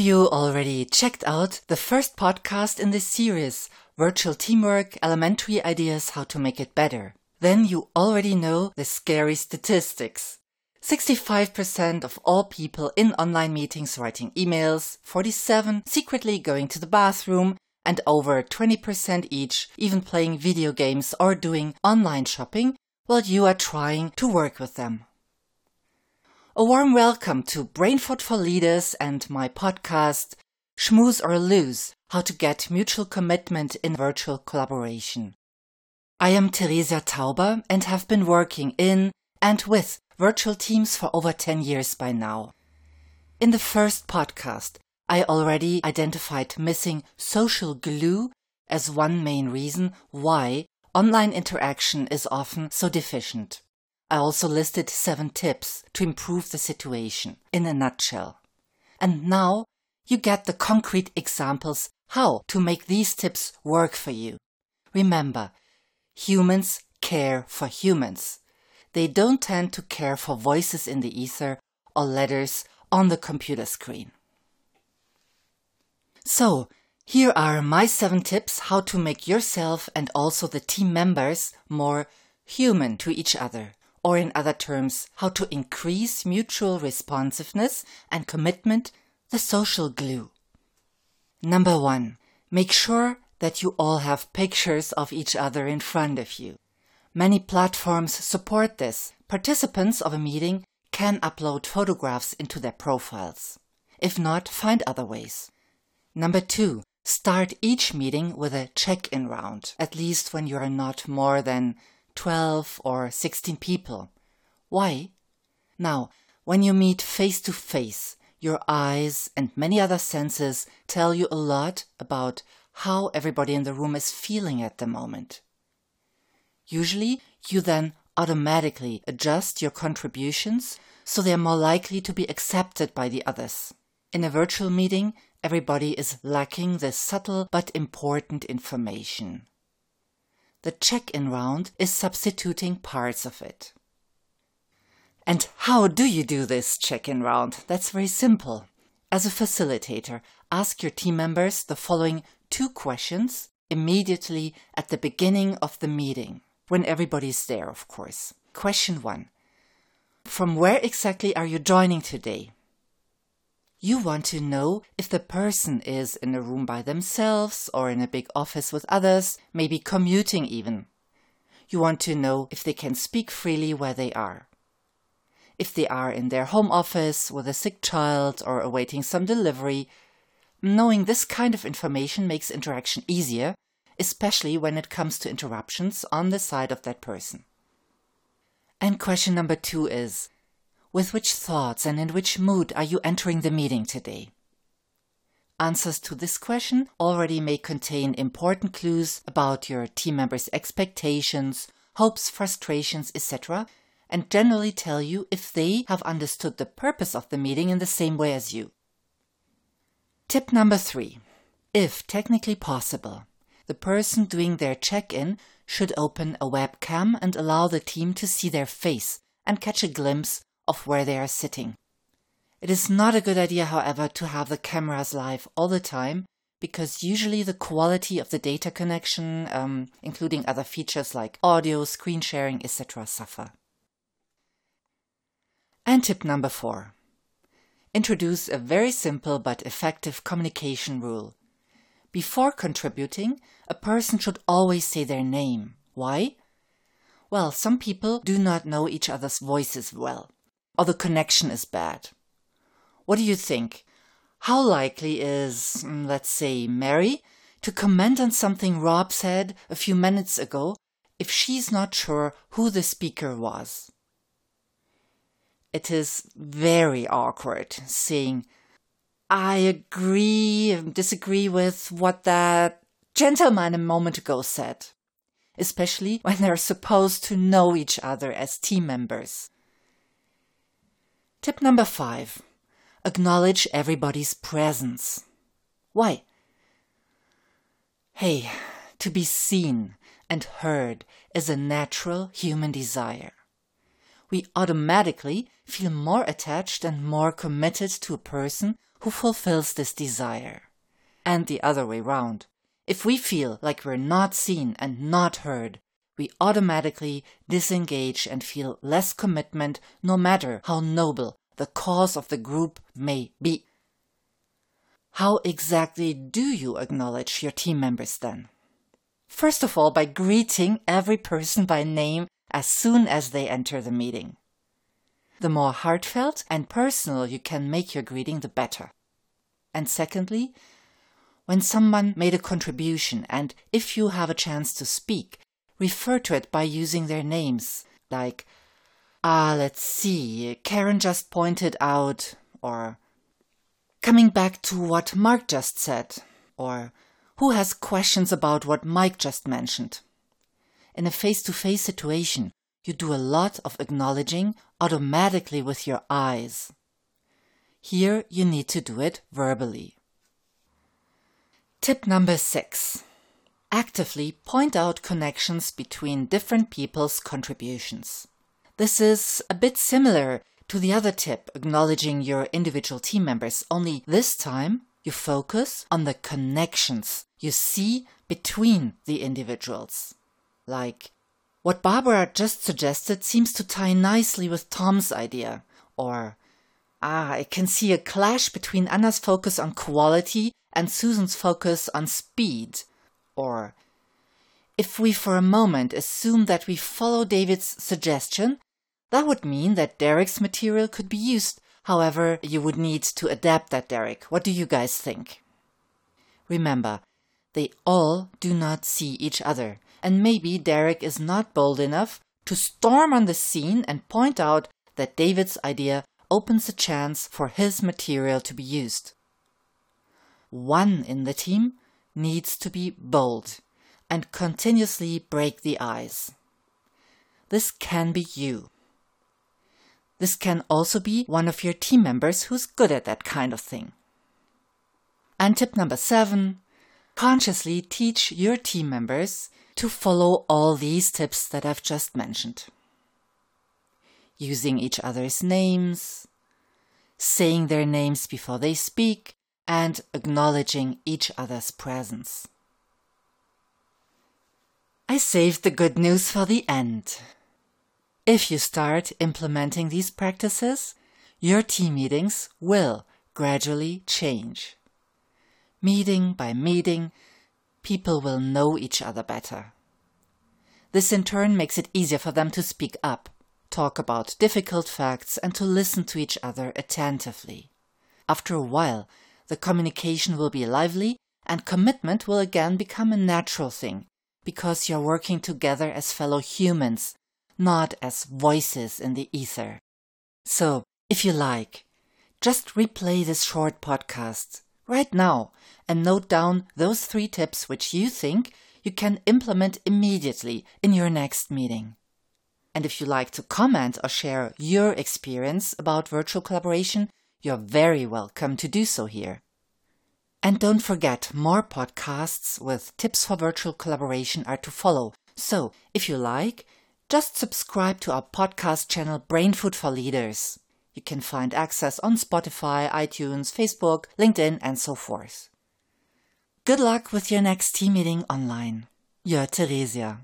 you already checked out the first podcast in this series, Virtual Teamwork Elementary Ideas How to Make It Better? Then you already know the scary statistics. 65% of all people in online meetings writing emails, 47 secretly going to the bathroom, and over 20% each even playing video games or doing online shopping while you are trying to work with them. A warm welcome to Brainfood for Leaders and my podcast, Schmooze or Lose How to Get Mutual Commitment in Virtual Collaboration. I am Theresia Tauber and have been working in and with virtual teams for over 10 years by now. In the first podcast, I already identified missing social glue as one main reason why online interaction is often so deficient. I also listed seven tips to improve the situation in a nutshell. And now you get the concrete examples how to make these tips work for you. Remember, humans care for humans they don't tend to care for voices in the ether or letters on the computer screen. So, here are my seven tips how to make yourself and also the team members more human to each other, or in other terms, how to increase mutual responsiveness and commitment, the social glue. Number one, make sure that you all have pictures of each other in front of you. Many platforms support this. Participants of a meeting can upload photographs into their profiles. If not, find other ways. Number two, start each meeting with a check-in round, at least when you are not more than 12 or 16 people. Why? Now, when you meet face to face, your eyes and many other senses tell you a lot about how everybody in the room is feeling at the moment. Usually, you then automatically adjust your contributions so they are more likely to be accepted by the others. In a virtual meeting, everybody is lacking this subtle but important information. The check-in round is substituting parts of it. And how do you do this check-in round? That's very simple. As a facilitator, ask your team members the following two questions immediately at the beginning of the meeting when everybody's there, of course. Question one From where exactly are you joining today? You want to know if the person is in a room by themselves or in a big office with others, maybe commuting even. You want to know if they can speak freely where they are. If they are in their home office with a sick child or awaiting some delivery, knowing this kind of information makes interaction easier especially when it comes to interruptions on the side of that person. And question number two is With which thoughts and in which mood are you entering the meeting today? Answers to this question already may contain important clues about your team members' expectations, hopes, frustrations, etc., and generally tell you if they have understood the purpose of the meeting in the same way as you. Tip number three. If technically possible, the person doing their check-in should open a webcam and allow the team to see their face and catch a glimpse of where they are sitting. It is not a good idea, however, to have the cameras live all the time because usually the quality of the data connection, um, including other features like audio, screen sharing, etc., suffer. And tip number four. Introduce a very simple but effective communication rule. Before contributing, a person should always say their name. Why? Well, some people do not know each other's voices well, or the connection is bad. What do you think? How likely is, mm, let's say, Mary to comment on something Rob said a few minutes ago if she's not sure who the speaker was? It is very awkward saying, I agree, disagree with what that gentleman a moment ago said, especially when they're supposed to know each other as team members. Tip number five acknowledge everybody's presence. Why? Hey, to be seen and heard is a natural human desire. We automatically feel more attached and more committed to a person who fulfills this desire. And the other way round. If we feel like we're not seen and not heard, we automatically disengage and feel less commitment no matter how noble the cause of the group may be. How exactly do you acknowledge your team members then? First of all, by greeting every person by name as soon as they enter the meeting. The more heartfelt and personal you can make your greeting, the better. And secondly, when someone made a contribution and if you have a chance to speak, refer to it by using their names, like, ah, let's see, Karen just pointed out, or coming back to what Mark just said, or who has questions about what Mike just mentioned. In a face to face situation, you do a lot of acknowledging automatically with your eyes. Here you need to do it verbally. Tip number six. Actively point out connections between different people's contributions. This is a bit similar to the other tip, acknowledging your individual team members, only this time you focus on the connections you see between the individuals. Like, what Barbara just suggested seems to tie nicely with Tom's idea. Or, ah, I can see a clash between Anna's focus on quality and Susan's focus on speed. Or, if we for a moment assume that we follow David's suggestion, that would mean that Derek's material could be used. However, you would need to adapt that, Derek. What do you guys think? Remember, they all do not see each other, and maybe Derek is not bold enough to storm on the scene and point out that David's idea opens a chance for his material to be used. One in the team needs to be bold and continuously break the ice. This can be you. This can also be one of your team members who's good at that kind of thing. And tip number seven consciously teach your team members to follow all these tips that I've just mentioned. Using each other's names, saying their names before they speak, and acknowledging each other's presence. I saved the good news for the end. If you start implementing these practices, your team meetings will gradually change. Meeting by meeting, people will know each other better. This in turn makes it easier for them to speak up, talk about difficult facts, and to listen to each other attentively. After a while, the communication will be lively and commitment will again become a natural thing because you're working together as fellow humans, not as voices in the ether. So, if you like, just replay this short podcast right now and note down those three tips which you think you can implement immediately in your next meeting. And if you like to comment or share your experience about virtual collaboration, you're very welcome to do so here. And don't forget, more podcasts with tips for virtual collaboration are to follow. So, if you like, just subscribe to our podcast channel Brain Food for Leaders. You can find access on Spotify, iTunes, Facebook, LinkedIn, and so forth. Good luck with your next team meeting online. Your Theresia.